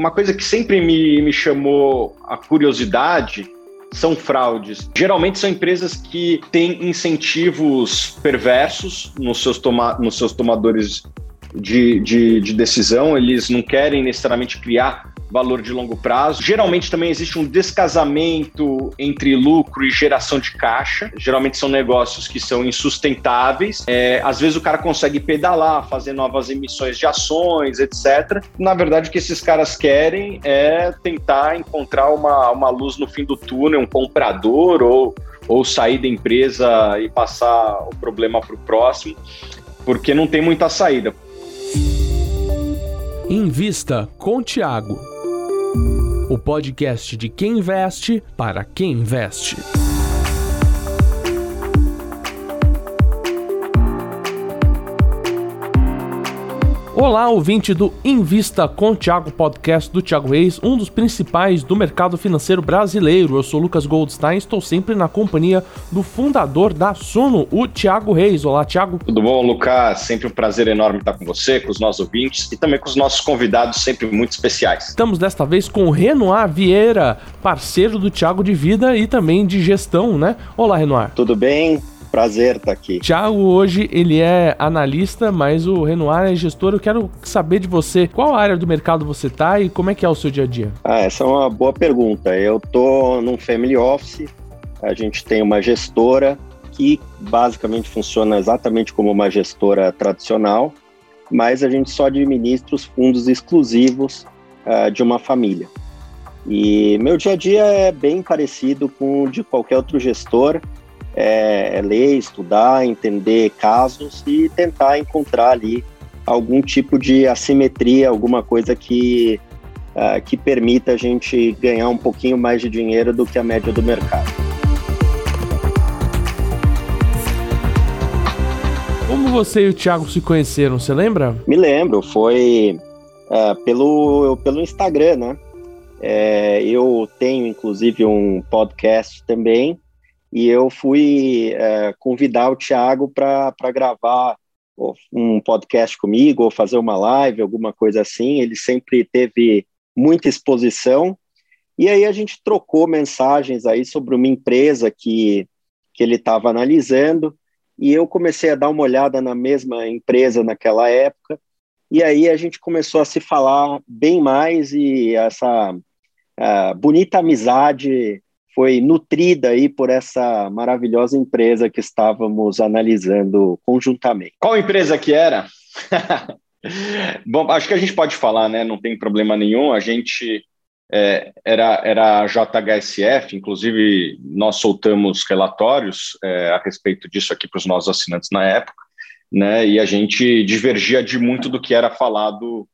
uma coisa que sempre me, me chamou a curiosidade são fraudes. Geralmente são empresas que têm incentivos perversos nos seus, toma nos seus tomadores de, de, de decisão, eles não querem necessariamente criar valor de longo prazo. Geralmente também existe um descasamento entre lucro e geração de caixa. Geralmente são negócios que são insustentáveis. É, às vezes o cara consegue pedalar, fazer novas emissões de ações, etc. Na verdade, o que esses caras querem é tentar encontrar uma, uma luz no fim do túnel, um comprador ou, ou sair da empresa e passar o problema para o próximo, porque não tem muita saída. Invista com Tiago o podcast de quem investe para quem investe. Olá, ouvinte do Invista com Thiago Podcast do Thiago Reis, um dos principais do mercado financeiro brasileiro. Eu sou Lucas Goldstein, estou sempre na companhia do fundador da Suno, o Thiago Reis. Olá, Thiago. Tudo bom, Lucas? Sempre um prazer enorme estar com você, com os nossos ouvintes e também com os nossos convidados, sempre muito especiais. Estamos desta vez com o Renoir Vieira, parceiro do Thiago de Vida e também de gestão, né? Olá, Renoir. Tudo bem? Prazer estar tá aqui. Tiago hoje ele é analista, mas o Renoir é gestor. Eu quero saber de você qual área do mercado você está e como é que é o seu dia a dia. Ah, essa é uma boa pergunta. Eu tô num family office. A gente tem uma gestora que basicamente funciona exatamente como uma gestora tradicional, mas a gente só administra os fundos exclusivos uh, de uma família. E meu dia a dia é bem parecido com o de qualquer outro gestor é, é ler, estudar, entender casos e tentar encontrar ali algum tipo de assimetria, alguma coisa que, uh, que permita a gente ganhar um pouquinho mais de dinheiro do que a média do mercado. Como você e o Thiago se conheceram, você lembra? Me lembro, foi uh, pelo, pelo Instagram, né? É, eu tenho inclusive um podcast também e eu fui é, convidar o Thiago para gravar um podcast comigo, ou fazer uma live, alguma coisa assim. Ele sempre teve muita exposição. E aí a gente trocou mensagens aí sobre uma empresa que, que ele estava analisando, e eu comecei a dar uma olhada na mesma empresa naquela época, e aí a gente começou a se falar bem mais, e essa uh, bonita amizade foi nutrida aí por essa maravilhosa empresa que estávamos analisando conjuntamente. Qual empresa que era? Bom, acho que a gente pode falar, né? Não tem problema nenhum. A gente é, era, era a JHSF, inclusive nós soltamos relatórios é, a respeito disso aqui para os nossos assinantes na época, né? E a gente divergia de muito do que era falado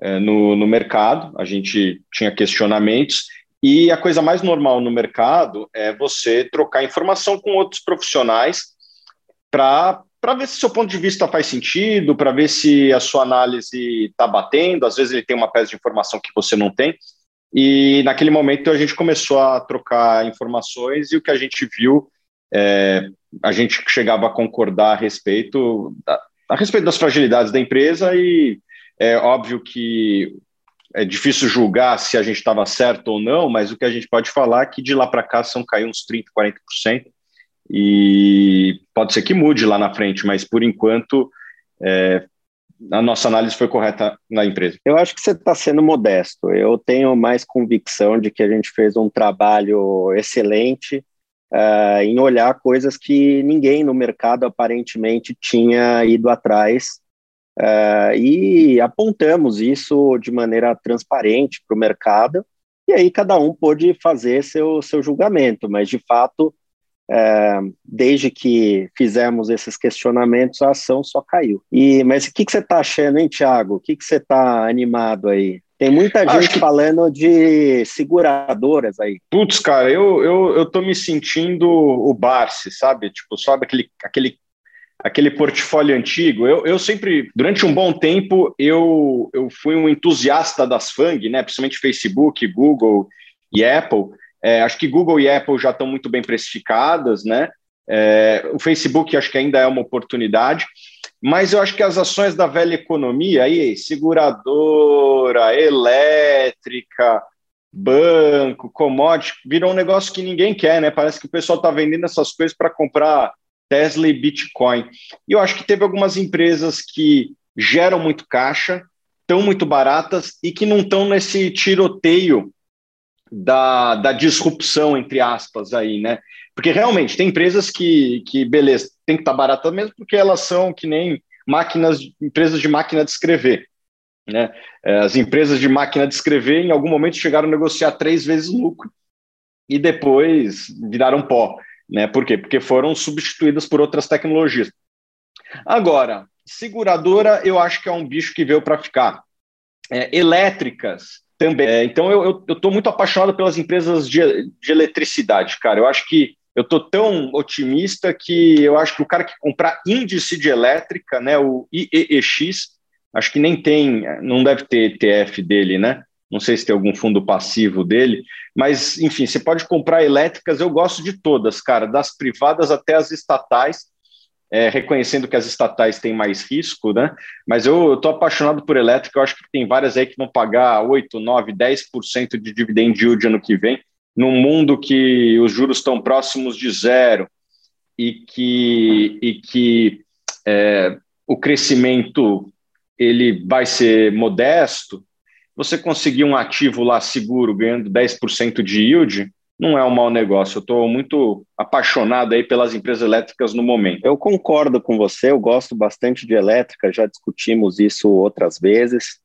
é, no, no mercado. A gente tinha questionamentos e a coisa mais normal no mercado é você trocar informação com outros profissionais para ver se seu ponto de vista faz sentido, para ver se a sua análise está batendo. Às vezes ele tem uma peça de informação que você não tem. E naquele momento a gente começou a trocar informações e o que a gente viu, é, a gente chegava a concordar a respeito, a, a respeito das fragilidades da empresa e é óbvio que é difícil julgar se a gente estava certo ou não, mas o que a gente pode falar é que de lá para cá são caiu uns 30%, 40%, e pode ser que mude lá na frente, mas por enquanto é, a nossa análise foi correta na empresa. Eu acho que você está sendo modesto. Eu tenho mais convicção de que a gente fez um trabalho excelente uh, em olhar coisas que ninguém no mercado aparentemente tinha ido atrás Uh, e apontamos isso de maneira transparente para o mercado, e aí cada um pôde fazer seu, seu julgamento, mas de fato, uh, desde que fizemos esses questionamentos, a ação só caiu. E Mas o que, que você está achando, hein, Tiago? O que, que você está animado aí? Tem muita gente que... falando de seguradoras aí. Putz, cara, eu, eu, eu tô me sentindo o Barsi, sabe? Tipo, sabe aquele, aquele aquele portfólio antigo. Eu, eu sempre, durante um bom tempo, eu, eu fui um entusiasta das FANG, né? principalmente Facebook, Google e Apple. É, acho que Google e Apple já estão muito bem precificadas, né? É, o Facebook acho que ainda é uma oportunidade. mas eu acho que as ações da velha economia, aí, seguradora, elétrica, banco, commodity, virou um negócio que ninguém quer, né? Parece que o pessoal está vendendo essas coisas para comprar Tesla e Bitcoin. E eu acho que teve algumas empresas que geram muito caixa, estão muito baratas e que não estão nesse tiroteio da, da disrupção, entre aspas, aí, né? Porque realmente tem empresas que, que beleza, tem que estar tá barata mesmo, porque elas são que nem máquinas, empresas de máquina de escrever. Né? É, as empresas de máquina de escrever, em algum momento, chegaram a negociar três vezes lucro e depois viraram pó. Né? Por quê? Porque foram substituídas por outras tecnologias. Agora, seguradora, eu acho que é um bicho que veio para ficar. É, elétricas também. É, então, eu estou muito apaixonado pelas empresas de, de eletricidade, cara. Eu acho que eu estou tão otimista que eu acho que o cara que comprar índice de elétrica, né, o IEEX, acho que nem tem, não deve ter ETF dele, né? Não sei se tem algum fundo passivo dele, mas enfim, você pode comprar elétricas, eu gosto de todas, cara, das privadas até as estatais, é, reconhecendo que as estatais têm mais risco, né? Mas eu estou apaixonado por elétrica, eu acho que tem várias aí que vão pagar 8, 9, 10% de dividend yield ano que vem, num mundo que os juros estão próximos de zero e que, e que é, o crescimento ele vai ser modesto, você conseguir um ativo lá seguro ganhando 10% de yield, não é um mau negócio. Eu estou muito apaixonado aí pelas empresas elétricas no momento. Eu concordo com você, eu gosto bastante de elétrica, já discutimos isso outras vezes.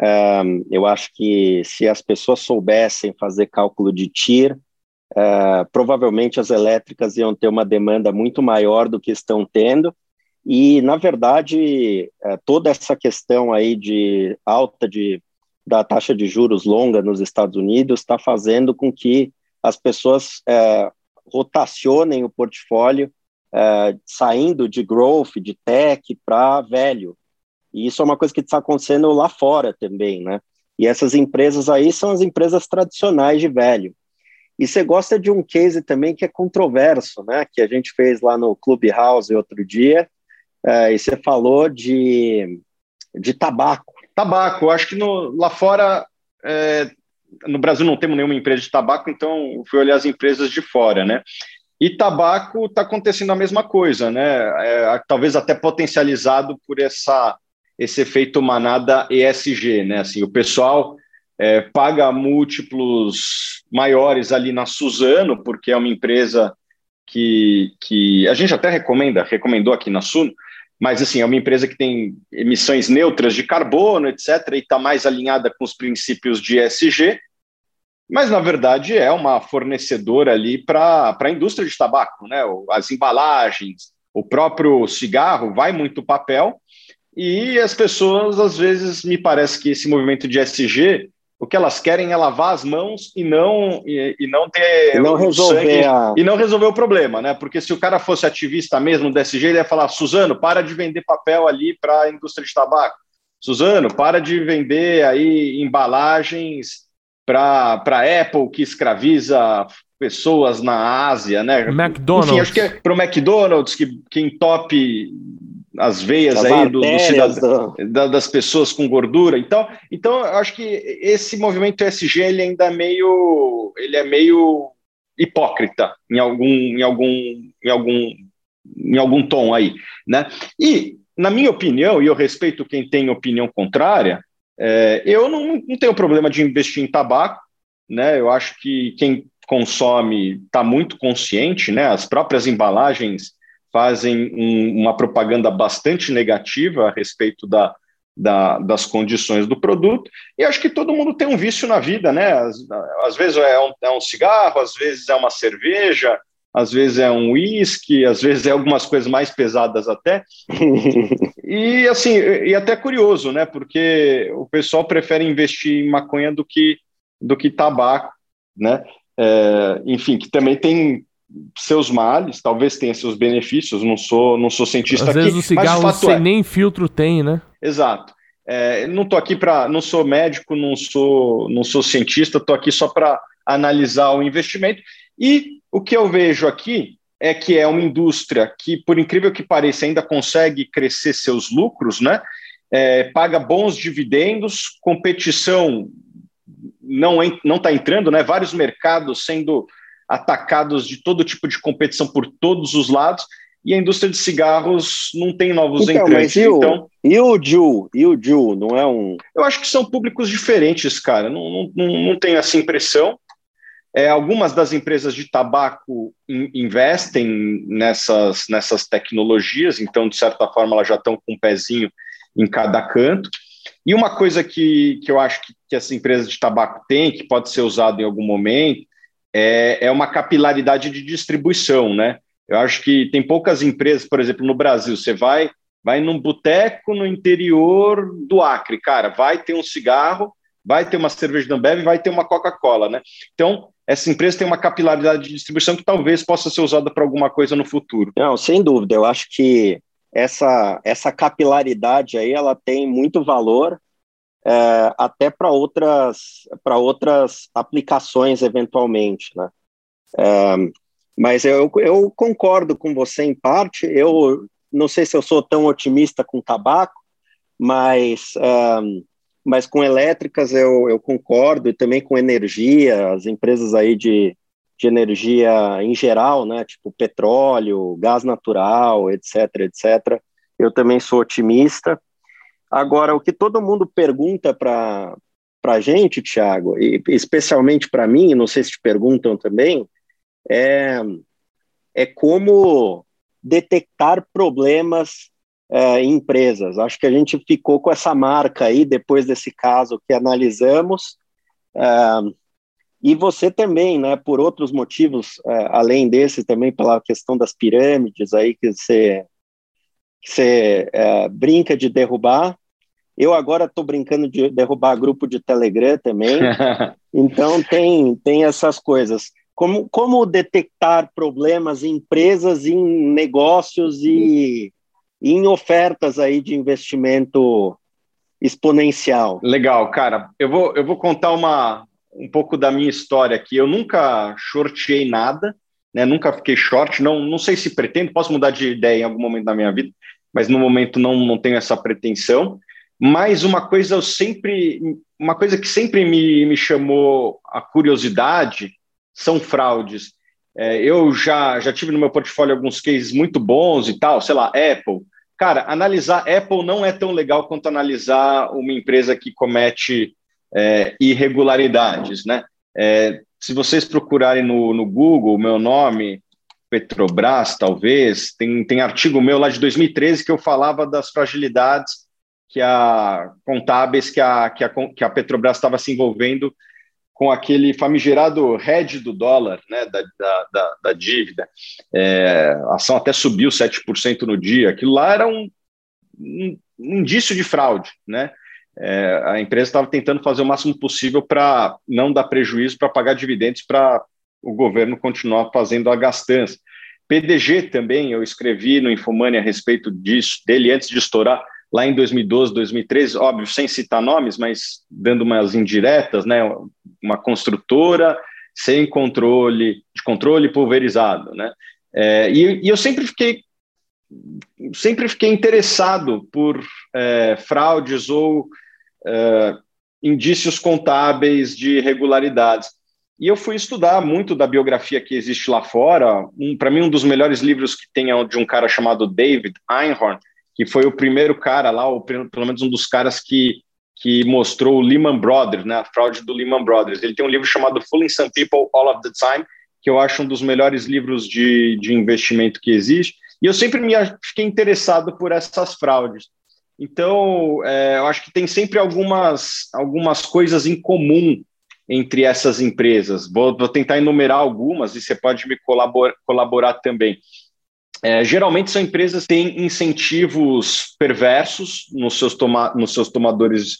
Um, eu acho que se as pessoas soubessem fazer cálculo de TIR, uh, provavelmente as elétricas iam ter uma demanda muito maior do que estão tendo, e, na verdade, é, toda essa questão aí de alta de, da taxa de juros longa nos Estados Unidos está fazendo com que as pessoas é, rotacionem o portfólio, é, saindo de growth, de tech, para velho. E isso é uma coisa que está acontecendo lá fora também, né? E essas empresas aí são as empresas tradicionais de velho. E você gosta de um case também que é controverso, né? Que a gente fez lá no Clubhouse outro dia, é, e você falou de, de tabaco. Tabaco, acho que no, lá fora, é, no Brasil não temos nenhuma empresa de tabaco, então fui olhar as empresas de fora, né? E tabaco está acontecendo a mesma coisa, né? É, talvez até potencializado por essa, esse efeito manada ESG, né? Assim, o pessoal é, paga múltiplos maiores ali na Suzano, porque é uma empresa que, que a gente até recomenda, recomendou aqui na Suno, mas assim, é uma empresa que tem emissões neutras de carbono, etc., e está mais alinhada com os princípios de ESG, mas na verdade é uma fornecedora ali para a indústria de tabaco, né? As embalagens, o próprio cigarro vai muito papel, e as pessoas, às vezes, me parece que esse movimento de ESG o que elas querem é lavar as mãos e não e, e não ter e não resolver a... e não resolver o problema, né? Porque se o cara fosse ativista mesmo desse jeito, ele ia falar: Suzano, para de vender papel ali para a indústria de tabaco. Suzano, para de vender aí embalagens para para Apple que escraviza pessoas na Ásia, né? McDonald's. Enfim, acho que é para o McDonald's que, que entope as veias as aí do, do cidadão, da, das pessoas com gordura. Então, então eu acho que esse movimento ESG ele ainda é meio, ele é meio hipócrita em algum, em algum, em algum, em algum tom aí, né? E na minha opinião, e eu respeito quem tem opinião contrária, é, eu não, não tenho problema de investir em tabaco, né? Eu acho que quem consome está muito consciente, né? As próprias embalagens fazem um, uma propaganda bastante negativa a respeito da, da, das condições do produto, e acho que todo mundo tem um vício na vida, né? Às, às vezes é um, é um cigarro, às vezes é uma cerveja, às vezes é um uísque, às vezes é algumas coisas mais pesadas até. e assim, e até curioso, né? Porque o pessoal prefere investir em maconha do que do que tabaco, né? É, enfim, que também tem seus males, talvez tenha seus benefícios, não sou, não sou cientista Às aqui. Às vezes o cigarro mas o sem é, nem filtro tem, né? Exato. É, não estou aqui para, não sou médico, não sou, não sou cientista, estou aqui só para analisar o investimento. E o que eu vejo aqui é que é uma indústria que, por incrível que pareça, ainda consegue crescer seus lucros, né? É, paga bons dividendos, competição não não está entrando, né? Vários mercados sendo atacados de todo tipo de competição por todos os lados e a indústria de cigarros não tem novos então, entrantes. e o, então, e o Ju? E o Ju, não é um. Eu acho que são públicos diferentes, cara. Não, não, não, tenho essa impressão. É, algumas das empresas de tabaco in, investem nessas, nessas tecnologias, então, de certa forma, elas já estão com um pezinho em cada canto. E uma coisa que, que eu acho que, que essa empresa de tabaco tem, que pode ser usado em algum momento, é, é uma capilaridade de distribuição, né? Eu acho que tem poucas empresas, por exemplo, no Brasil, você vai vai num boteco no interior do Acre, cara, vai ter um cigarro, vai ter uma cerveja da Ambev, vai ter uma Coca-Cola, né? Então, essa empresa tem uma capilaridade de distribuição que talvez possa ser usada para alguma coisa no futuro. Não, sem dúvida. Eu acho que essa, essa capilaridade aí ela tem muito valor é, até para outras para outras aplicações eventualmente, né? É, mas eu, eu concordo com você em parte. Eu não sei se eu sou tão otimista com tabaco, mas, um, mas com elétricas eu, eu concordo, e também com energia, as empresas aí de, de energia em geral, né, tipo petróleo, gás natural, etc, etc. Eu também sou otimista. Agora, o que todo mundo pergunta para a gente, Thiago, e especialmente para mim, não sei se te perguntam também, é, é como detectar problemas é, em empresas. Acho que a gente ficou com essa marca aí depois desse caso que analisamos. É, e você também, né, por outros motivos, é, além desse, também pela questão das pirâmides aí que você, que você é, brinca de derrubar. Eu agora estou brincando de derrubar grupo de Telegram também. então tem, tem essas coisas. Como, como detectar problemas em empresas, em negócios e em ofertas aí de investimento exponencial? Legal, cara. Eu vou, eu vou contar uma, um pouco da minha história aqui. Eu nunca shortei nada, né? nunca fiquei short. Não, não sei se pretendo, posso mudar de ideia em algum momento da minha vida, mas no momento não, não tenho essa pretensão. Mas uma coisa eu sempre, uma coisa que sempre me, me chamou a curiosidade são fraudes. É, eu já, já tive no meu portfólio alguns cases muito bons e tal, sei lá, Apple. Cara, analisar Apple não é tão legal quanto analisar uma empresa que comete é, irregularidades, né? É, se vocês procurarem no, no Google meu nome, Petrobras, talvez, tem, tem artigo meu lá de 2013 que eu falava das fragilidades que a contábeis que a, que a, que a Petrobras estava se envolvendo com aquele famigerado hedge do dólar, né, da, da, da, da dívida. É, a ação até subiu 7% no dia. Aquilo lá era um, um, um indício de fraude. Né? É, a empresa estava tentando fazer o máximo possível para não dar prejuízo, para pagar dividendos, para o governo continuar fazendo a gastança. PDG também, eu escrevi no Infomani a respeito disso, dele antes de estourar lá em 2012, 2013, óbvio, sem citar nomes, mas dando umas indiretas, né, uma construtora sem controle, de controle pulverizado, né, é, e, e, eu sempre fiquei sempre fiquei interessado por é, fraudes ou é, indícios contábeis de irregularidades. E eu fui estudar muito da biografia que existe lá fora. Um, Para mim, um dos melhores livros que tem é de um cara chamado David Einhorn, que foi o primeiro cara lá, ou pelo menos um dos caras que, que mostrou o Lehman Brothers, né, a fraude do Lehman Brothers. Ele tem um livro chamado Fooling Some People All of the Time, que eu acho um dos melhores livros de, de investimento que existe. E eu sempre me fiquei interessado por essas fraudes. Então, é, eu acho que tem sempre algumas, algumas coisas em comum entre essas empresas. Vou, vou tentar enumerar algumas e você pode me colaborar, colaborar também. É, geralmente são empresas que têm incentivos perversos nos seus, toma nos seus tomadores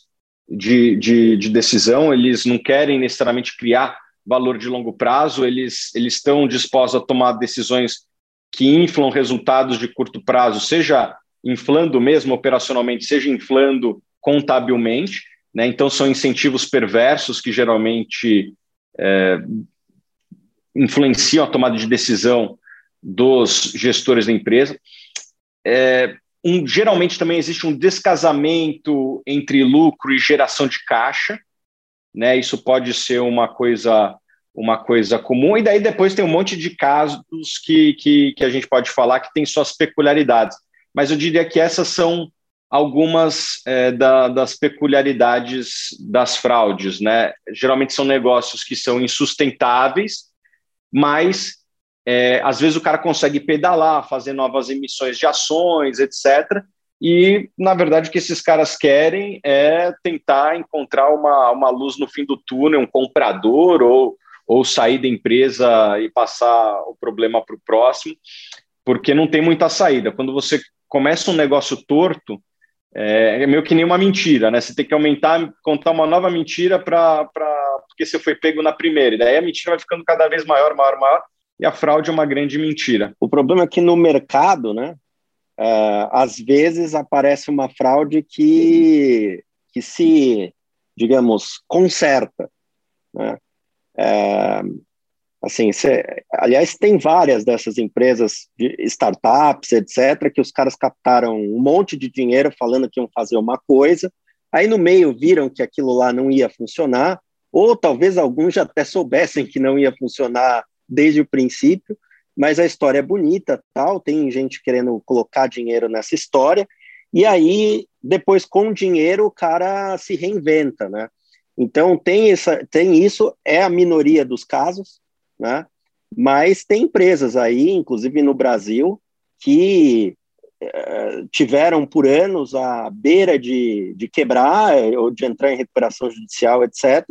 de, de, de, decisão, eles não querem necessariamente criar valor de longo prazo, eles, eles estão dispostos a tomar decisões que inflam resultados de curto prazo, seja inflando mesmo operacionalmente, seja inflando contabilmente. Né? Então, são incentivos perversos que geralmente é, influenciam a tomada de decisão dos gestores da empresa. É, um, geralmente também existe um descasamento entre lucro e geração de caixa, né? Isso pode ser uma coisa uma coisa comum, e daí depois tem um monte de casos que, que, que a gente pode falar que tem suas peculiaridades. Mas eu diria que essas são algumas é, da, das peculiaridades das fraudes, né? Geralmente são negócios que são insustentáveis, mas é, às vezes o cara consegue pedalar, fazer novas emissões de ações, etc. E, na verdade, o que esses caras querem é tentar encontrar uma, uma luz no fim do túnel, um comprador, ou, ou sair da empresa e passar o problema para o próximo, porque não tem muita saída. Quando você começa um negócio torto, é, é meio que nem uma mentira, né? Você tem que aumentar, contar uma nova mentira para porque você foi pego na primeira. E daí a mentira vai ficando cada vez maior, maior, maior, e a fraude é uma grande mentira. O problema é que no mercado, né? Uh, às vezes aparece uma fraude que, que se, digamos, conserta. Né? Uh, assim, cê, aliás, tem várias dessas empresas, de startups, etc., que os caras captaram um monte de dinheiro falando que iam fazer uma coisa, aí no meio viram que aquilo lá não ia funcionar, ou talvez alguns já até soubessem que não ia funcionar desde o princípio, mas a história é bonita, tal, tem gente querendo colocar dinheiro nessa história, e aí depois com o dinheiro o cara se reinventa, né? Então tem essa, tem isso, é a minoria dos casos, né? Mas tem empresas aí, inclusive no Brasil, que eh, tiveram por anos a beira de, de quebrar ou de entrar em recuperação judicial, etc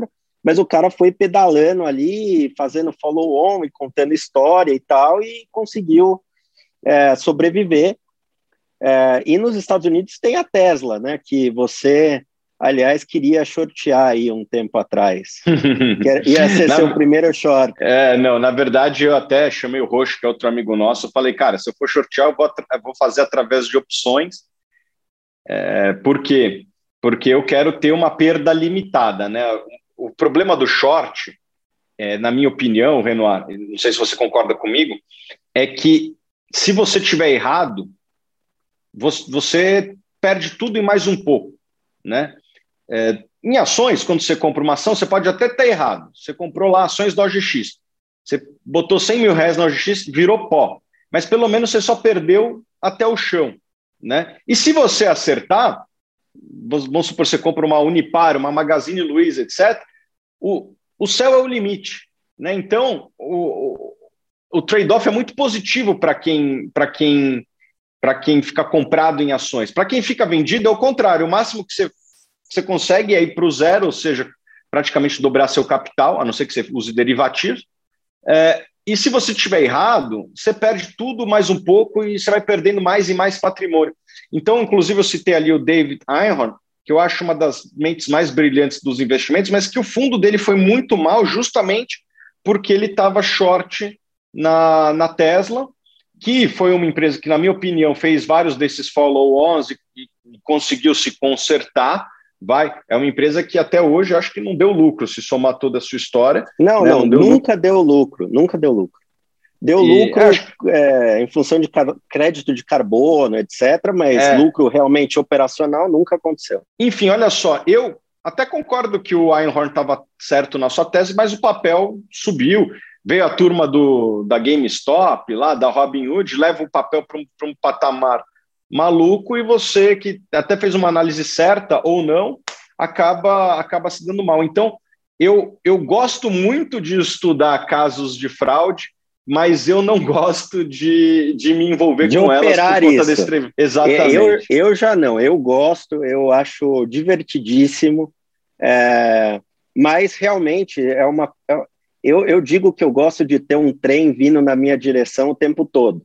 mas o cara foi pedalando ali, fazendo follow-on e contando história e tal, e conseguiu é, sobreviver. É, e nos Estados Unidos tem a Tesla, né, que você, aliás, queria shortear aí um tempo atrás. ia ser seu primeiro short. É, não, na verdade eu até chamei o Roxo, que é outro amigo nosso, falei, cara, se eu for shortear, eu vou, eu vou fazer através de opções. É, por quê? Porque eu quero ter uma perda limitada, né? O problema do short, é, na minha opinião, Renoir, não sei se você concorda comigo, é que se você tiver errado, você perde tudo e mais um pouco, né? É, em ações, quando você compra uma ação, você pode até estar errado. Você comprou lá ações da OGX, você botou 100 mil reais na OGX, virou pó, mas pelo menos você só perdeu até o chão, né? E se você acertar, vamos supor, você compra uma Unipar, uma Magazine Luiza, etc., o, o céu é o limite. Né? Então, o, o, trade-off é muito positivo para quem, quem, quem fica comprado em ações. Para quem fica vendido, é o contrário. O máximo que você, você consegue é ir para o zero, ou seja, praticamente dobrar seu capital, a não ser que você use derivativos. É, e se você estiver errado, você perde tudo mais um pouco e você vai perdendo mais e mais patrimônio. Então, inclusive, eu citei ali o David Einhorn, que eu acho uma das mentes mais brilhantes dos investimentos, mas que o fundo dele foi muito mal justamente porque ele estava short na, na Tesla, que foi uma empresa que, na minha opinião, fez vários desses follow-ons e, e, conseguiu se consertar. Vai, é uma empresa que até hoje acho que não deu lucro, se somar toda a sua história. Não, né? não, não deu nunca lucro. deu lucro, nunca deu lucro. Deu e, lucro é, em função de crédito de carbono, etc., mas é. lucro realmente operacional nunca aconteceu. Enfim, olha só, eu até concordo que o Einhorn estava certo na sua tese, mas o papel subiu. Veio a turma do, da GameStop, lá da Robinhood, leva o papel para um, um patamar maluco e você que até fez uma análise certa ou não, acaba, acaba se dando mal. Então, eu, eu gosto muito de estudar casos de fraude, mas eu não gosto de, de me envolver de com elas por conta isso. desse Exatamente. Eu, eu já não, eu gosto, eu acho divertidíssimo, é, mas realmente é uma. É, eu, eu digo que eu gosto de ter um trem vindo na minha direção o tempo todo.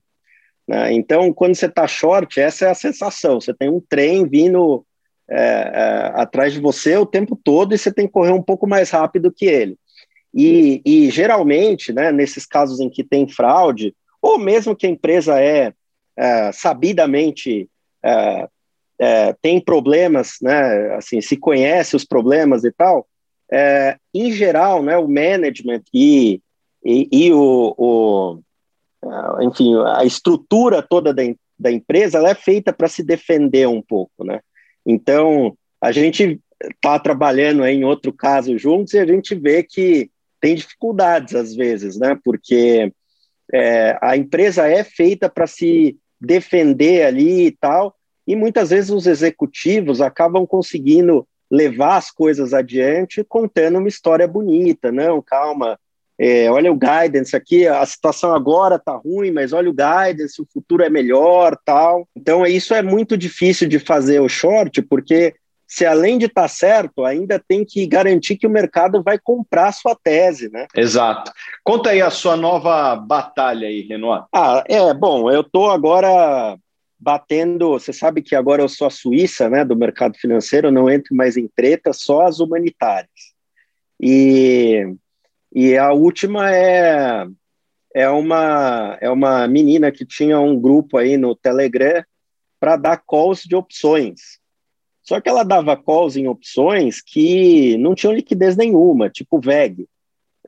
Né? Então, quando você está short, essa é a sensação. Você tem um trem vindo é, é, atrás de você o tempo todo e você tem que correr um pouco mais rápido que ele. E, e geralmente, né, nesses casos em que tem fraude, ou mesmo que a empresa é, é sabidamente é, é, tem problemas, né, assim, se conhece os problemas e tal, é, em geral, né, o management e, e, e o, o, uh, enfim, a estrutura toda da, da empresa ela é feita para se defender um pouco, né? Então, a gente está trabalhando em outro caso juntos e a gente vê que tem dificuldades às vezes, né? Porque é, a empresa é feita para se defender ali e tal, e muitas vezes os executivos acabam conseguindo levar as coisas adiante contando uma história bonita, não, calma, é, olha o guidance aqui, a situação agora está ruim, mas olha o guidance, o futuro é melhor, tal. Então isso é muito difícil de fazer o short, porque se além de estar tá certo, ainda tem que garantir que o mercado vai comprar a sua tese, né? Exato. Conta aí a sua nova batalha aí, Renoir. Ah, é, bom, eu estou agora batendo, você sabe que agora eu sou a Suíça, né, do mercado financeiro, não entro mais em treta, só as humanitárias. E e a última é é uma é uma menina que tinha um grupo aí no Telegram para dar calls de opções. Só que ela dava calls em opções que não tinham liquidez nenhuma, tipo VEG.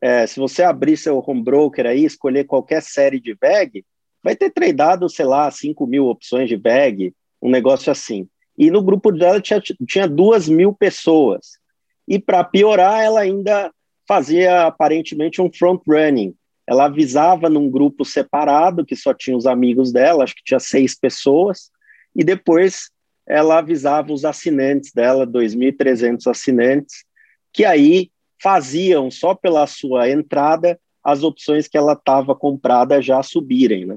É, se você abrir seu home broker aí, escolher qualquer série de VEG, vai ter tradeado, sei lá, 5 mil opções de VEG, um negócio assim. E no grupo dela tinha, tinha duas mil pessoas. E para piorar, ela ainda fazia aparentemente um front running. Ela avisava num grupo separado, que só tinha os amigos dela, acho que tinha seis pessoas, e depois ela avisava os assinantes dela, 2.300 assinantes, que aí faziam só pela sua entrada as opções que ela estava comprada já subirem, né?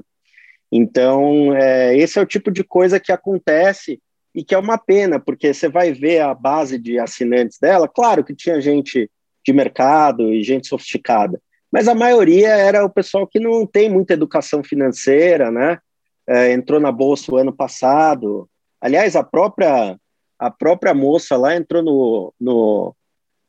Então, é, esse é o tipo de coisa que acontece e que é uma pena, porque você vai ver a base de assinantes dela, claro que tinha gente de mercado e gente sofisticada. Mas a maioria era o pessoal que não tem muita educação financeira, né? É, entrou na bolsa o ano passado. Aliás, a própria a própria moça lá entrou no, no,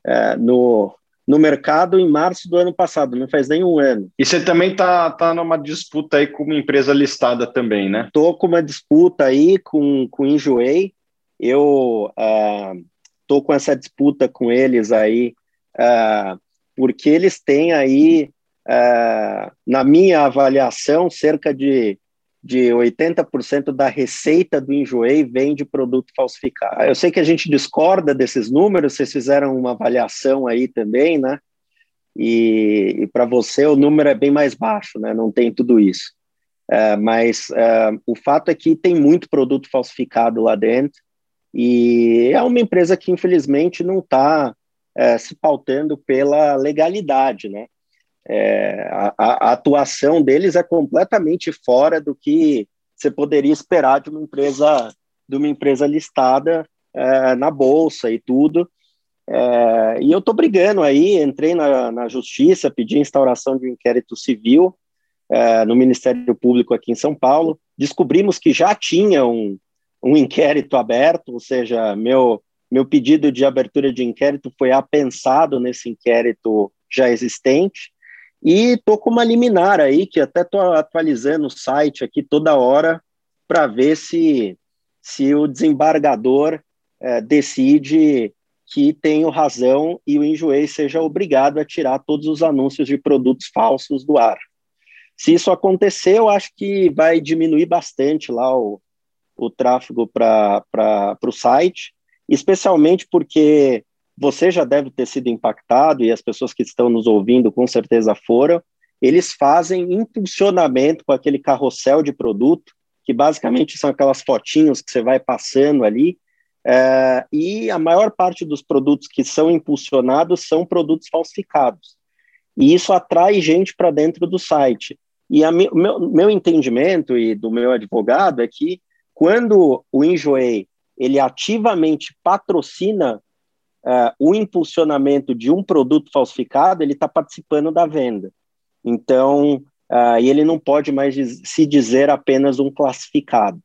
é, no, no mercado em março do ano passado, não faz nem um ano. E você também tá, tá numa disputa aí com uma empresa listada também, né? Tô com uma disputa aí com, com o Enjoei. Eu uh, tô com essa disputa com eles aí uh, porque eles têm aí, uh, na minha avaliação, cerca de, de 80% da receita do Enjoei vem de produto falsificado. Eu sei que a gente discorda desses números, vocês fizeram uma avaliação aí também, né? E, e para você o número é bem mais baixo, né? Não tem tudo isso. Uh, mas uh, o fato é que tem muito produto falsificado lá dentro e é uma empresa que infelizmente não está é, se pautando pela legalidade, né? É, a, a, atuação deles é completamente fora do que você poderia esperar de uma empresa de uma empresa listada é, na bolsa e tudo. É, e eu estou brigando aí, entrei na, na justiça, pedi instauração de um inquérito civil é, no Ministério Público aqui em São Paulo. Descobrimos que já tinha um, um inquérito aberto, ou seja, meu meu pedido de abertura de inquérito foi apensado nesse inquérito já existente e estou com uma liminar aí, que até estou atualizando o site aqui toda hora para ver se, se o desembargador é, decide que tenho razão e o Enjoei seja obrigado a tirar todos os anúncios de produtos falsos do ar. Se isso acontecer, eu acho que vai diminuir bastante lá o, o tráfego para o site especialmente porque você já deve ter sido impactado e as pessoas que estão nos ouvindo com certeza foram. Eles fazem impulsionamento com aquele carrossel de produto, que basicamente são aquelas fotinhos que você vai passando ali, é, e a maior parte dos produtos que são impulsionados são produtos falsificados. E isso atrai gente para dentro do site. E o meu, meu entendimento e do meu advogado é que quando o Enjoei ele ativamente patrocina uh, o impulsionamento de um produto falsificado, ele está participando da venda. Então, uh, ele não pode mais se dizer apenas um classificado.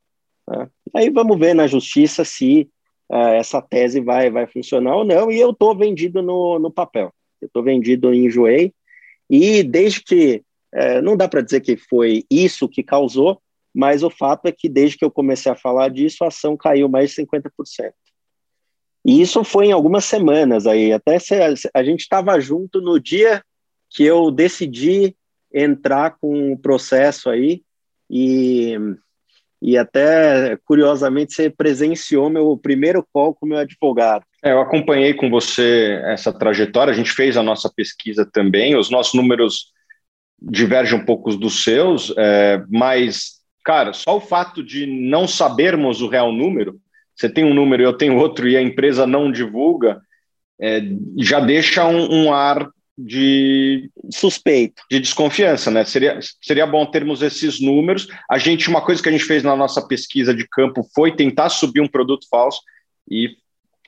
Né? Aí vamos ver na justiça se uh, essa tese vai, vai funcionar ou não, e eu estou vendido no, no papel. Eu estou vendido em Enjoei, e desde que, não dá para dizer que foi isso que causou, mas o fato é que desde que eu comecei a falar disso, a ação caiu mais de 50%. E isso foi em algumas semanas aí, até a gente estava junto no dia que eu decidi entrar com o processo aí e, e até, curiosamente, você presenciou meu primeiro call com meu advogado. É, eu acompanhei com você essa trajetória, a gente fez a nossa pesquisa também, os nossos números divergem um pouco dos seus, é, mas, cara, só o fato de não sabermos o real número, você tem um número, eu tenho outro e a empresa não divulga, é, já deixa um, um, ar de suspeito, de desconfiança, né? Seria, seria bom termos esses números. A gente, uma coisa que a gente fez na nossa pesquisa de campo foi tentar subir um produto falso e,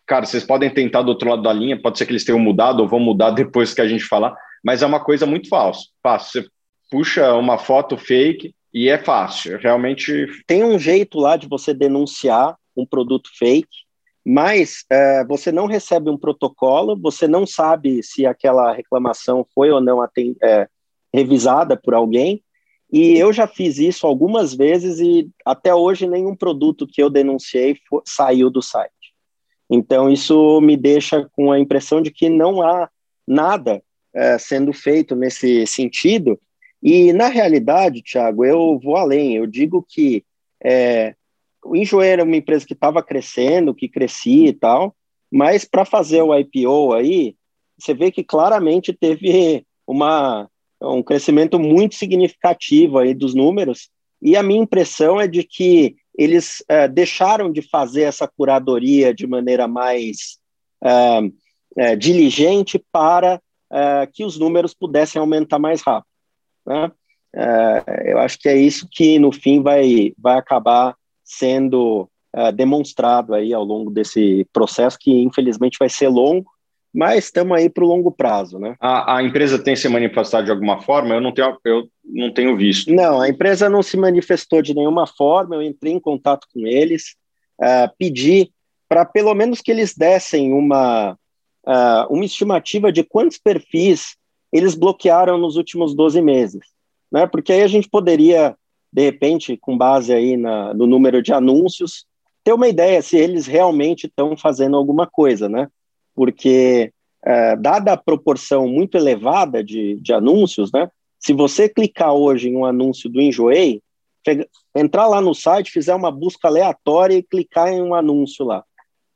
cara, vocês podem tentar do outro lado da linha, pode ser que eles tenham mudado ou vão mudar depois que a gente falar, mas é uma coisa muito falsa. Fácil. Você puxa uma foto fake e é fácil. Realmente tem um jeito lá de você denunciar um produto fake mas é, você não recebe um protocolo, você não sabe se aquela reclamação foi ou não é, revisada por alguém, e eu já fiz isso algumas vezes e até hoje nenhum produto que eu denunciei saiu do site. Então isso me deixa com a impressão de que não há nada é, sendo feito nesse sentido. E na realidade, Thiago, eu vou além. Eu digo que é, o Enjoei era uma empresa que estava crescendo, que crescia e tal, mas para fazer o IPO aí, você vê que claramente teve uma, um crescimento muito significativo aí dos números, e a minha impressão é de que eles uh, deixaram de fazer essa curadoria de maneira mais uh, uh, diligente para que os números pudessem aumentar mais rápido. Né? eu acho que é isso que, no fim, vai, vai acabar sendo uh, demonstrado aí ao longo desse processo, que infelizmente vai ser longo, mas estamos aí para o longo prazo, né? A, a, empresa tem se manifestado de alguma forma? Eu não tenho, eu não tenho visto. Não, a empresa não se manifestou de nenhuma forma. Eu entrei em contato com eles, uh, pedi para pelo menos que eles dessem uma uh, uma estimativa de quantos perfis eles bloquearam nos últimos 12 meses, né? Porque aí a gente poderia de repente, com base aí na, no número de anúncios, ter uma ideia se eles realmente estão fazendo alguma coisa, né? Porque, é, dada a proporção muito elevada de, de anúncios, né? Se você clicar hoje em um anúncio do Enjoei, entrar lá no site, fizer uma busca aleatória e clicar em um anúncio lá,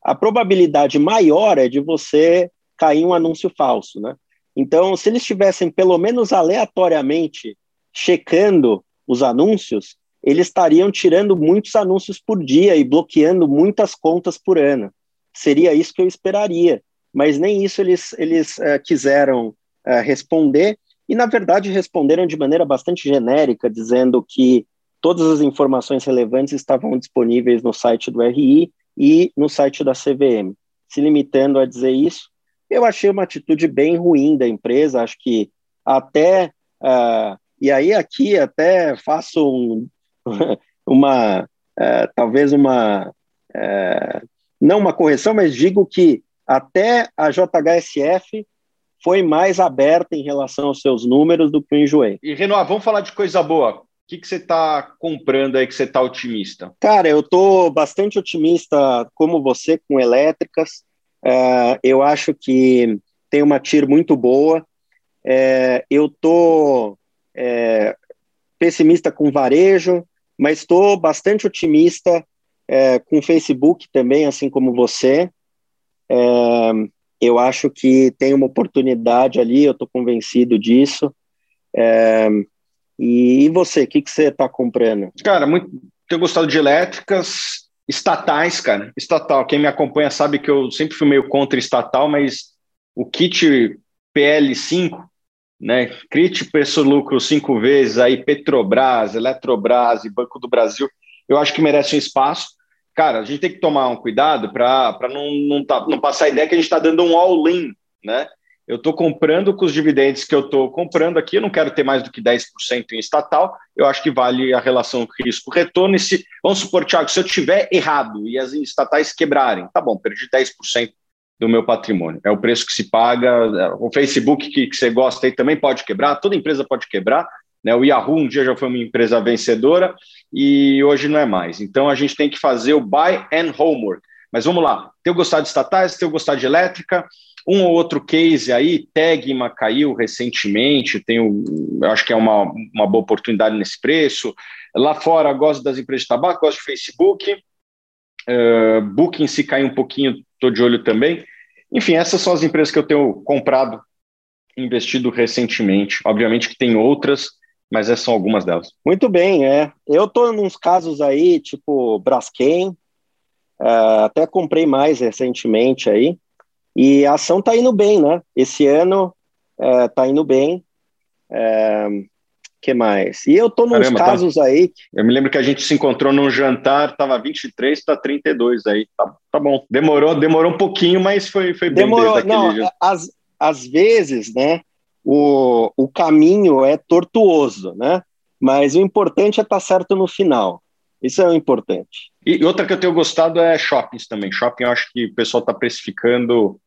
a probabilidade maior é de você cair em um anúncio falso, né? Então, se eles estivessem pelo menos aleatoriamente checando os anúncios, eles estariam tirando muitos anúncios por dia e bloqueando muitas contas por ano. Seria isso que eu esperaria, mas nem isso eles, eles uh, quiseram uh, responder, e na verdade responderam de maneira bastante genérica, dizendo que todas as informações relevantes estavam disponíveis no site do RI e no site da CVM. Se limitando a dizer isso, eu achei uma atitude bem ruim da empresa, acho que até uh, e aí aqui até faço um, uma, é, talvez uma, é, não uma correção, mas digo que até a JHSF foi mais aberta em relação aos seus números do que o Enjoei. E, Renoir, vamos falar de coisa boa. O que, que você está comprando aí que você está otimista? Cara, eu estou bastante otimista, como você, com elétricas. É, eu acho que tem uma TIR muito boa. É, eu estou é, pessimista com varejo, mas estou bastante otimista é, com Facebook também, assim como você. É, eu acho que tem uma oportunidade ali, eu estou convencido disso. É, e, e, você, o que, que você está comprando? Cara, muito, tenho gostado de elétricas, estatais, cara. Estatal, quem me acompanha sabe que eu sempre fui meio contra estatal, mas o kit PL5 né? Crite preço-lucro cinco vezes, aí Petrobras, Eletrobras e Banco do Brasil, eu acho que merece um espaço. Cara, a gente tem que tomar um cuidado para não, não, tá, não passar a ideia que a gente está dando um all-in, né? Eu estou comprando com os dividendos que eu estou comprando aqui, eu não quero ter mais do que 10% em estatal, eu acho que vale a relação risco-retorno. E se, vamos supor, Thiago, se eu tiver errado e as estatais quebrarem, tá bom, perdi 10% do meu patrimônio. É o preço que se paga. O Facebook que, que você gosta aí também pode quebrar, toda empresa pode quebrar. Né? O Yahoo um dia já foi uma empresa vencedora e hoje não é mais. Então a gente tem que fazer o buy and homework. Mas vamos lá, tenho gostado de estatais, tenho gostado de elétrica. Um ou outro case aí, Tegma caiu recentemente, tenho, acho que é uma, uma boa oportunidade nesse preço. Lá fora, gosto das empresas de tabaco, gosto de Facebook. Uh, Booking, se cair um pouquinho, estou de olho também. Enfim, essas são as empresas que eu tenho comprado, investido recentemente. Obviamente que tem outras, mas essas são algumas delas. Muito bem, é. Eu estou nos casos aí, tipo Braskem, uh, até comprei mais recentemente aí, e a ação está indo bem, né? Esse ano está uh, indo bem. Uh, que mais? E eu tô nos Caramba, tá. casos tá... aí. Eu me lembro que a gente se encontrou num jantar, tava 23 para 32 aí. Tá, tá bom. Demorou, demorou um pouquinho, mas foi, foi bem Demorou, não, às, às vezes, né, o, o caminho é tortuoso, né? Mas o importante é estar tá certo no final. Isso é o importante. E outra que eu tenho gostado é shoppings também. Shopping eu acho que o pessoal está precificando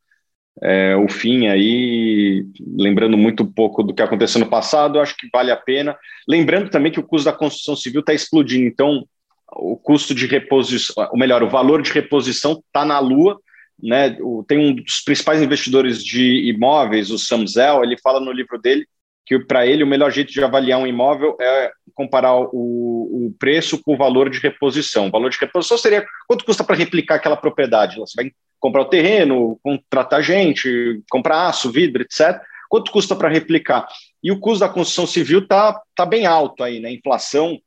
é, o fim aí, lembrando muito pouco do que aconteceu no passado, acho que vale a pena. Lembrando também que o custo da construção civil está explodindo, então o custo de reposição, ou melhor, o valor de reposição está na lua. Né? Tem um dos principais investidores de imóveis, o Samzel, ele fala no livro dele que para ele o melhor jeito de avaliar um imóvel é comparar o, o preço com o valor de reposição. O valor de reposição seria quanto custa para replicar aquela propriedade. Você vai comprar o terreno, contratar gente, comprar aço, vidro, etc. Quanto custa para replicar? E o custo da construção civil está tá bem alto aí, né? A inflação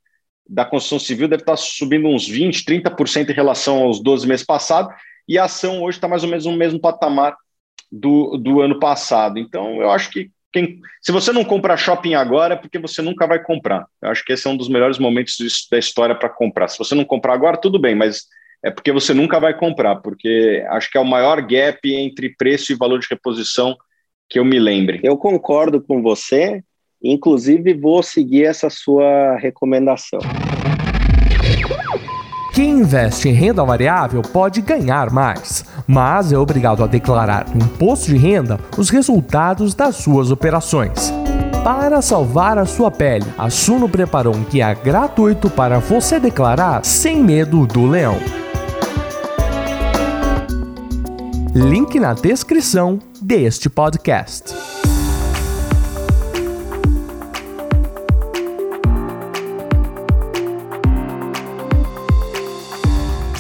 da construção civil deve estar tá subindo uns 20%, 30% em relação aos 12 meses passados, e a ação hoje está mais ou menos no mesmo patamar do, do ano passado. Então, eu acho que quem, se você não comprar shopping agora, é porque você nunca vai comprar. Eu acho que esse é um dos melhores momentos da história para comprar. Se você não comprar agora, tudo bem, mas é porque você nunca vai comprar, porque acho que é o maior gap entre preço e valor de reposição que eu me lembre. Eu concordo com você, inclusive vou seguir essa sua recomendação. Quem investe em renda variável pode ganhar mais, mas é obrigado a declarar no imposto de renda os resultados das suas operações. Para salvar a sua pele, a Suno preparou um guia gratuito para você declarar sem medo do leão. Link na descrição deste podcast.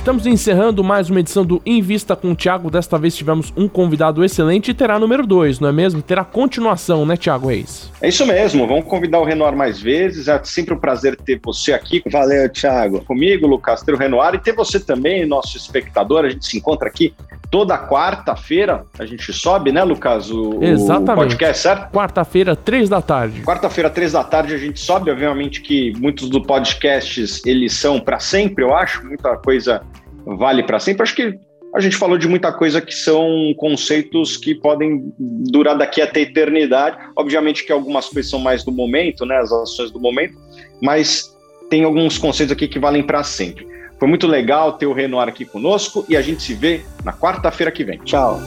Estamos encerrando mais uma edição do Invista com o Thiago. Desta vez tivemos um convidado excelente e terá número 2, não é mesmo? Terá continuação, né, Thiago Reis? É isso mesmo. Vamos convidar o Renoir mais vezes. É sempre um prazer ter você aqui. Valeu, Thiago. Comigo, Lucas, ter o Renoir e ter você também, nosso espectador. A gente se encontra aqui toda quarta-feira. A gente sobe, né, Lucas? O, Exatamente. o podcast, certo? Quarta-feira, três da tarde. Quarta-feira, três da tarde, a gente sobe. Obviamente que muitos dos podcasts, eles são para sempre, eu acho. Muita coisa vale para sempre. Acho que a gente falou de muita coisa que são conceitos que podem durar daqui até a eternidade. Obviamente que algumas coisas são mais do momento, né, as ações do momento, mas tem alguns conceitos aqui que valem para sempre. Foi muito legal ter o Renoir aqui conosco e a gente se vê na quarta-feira que vem. Tchau.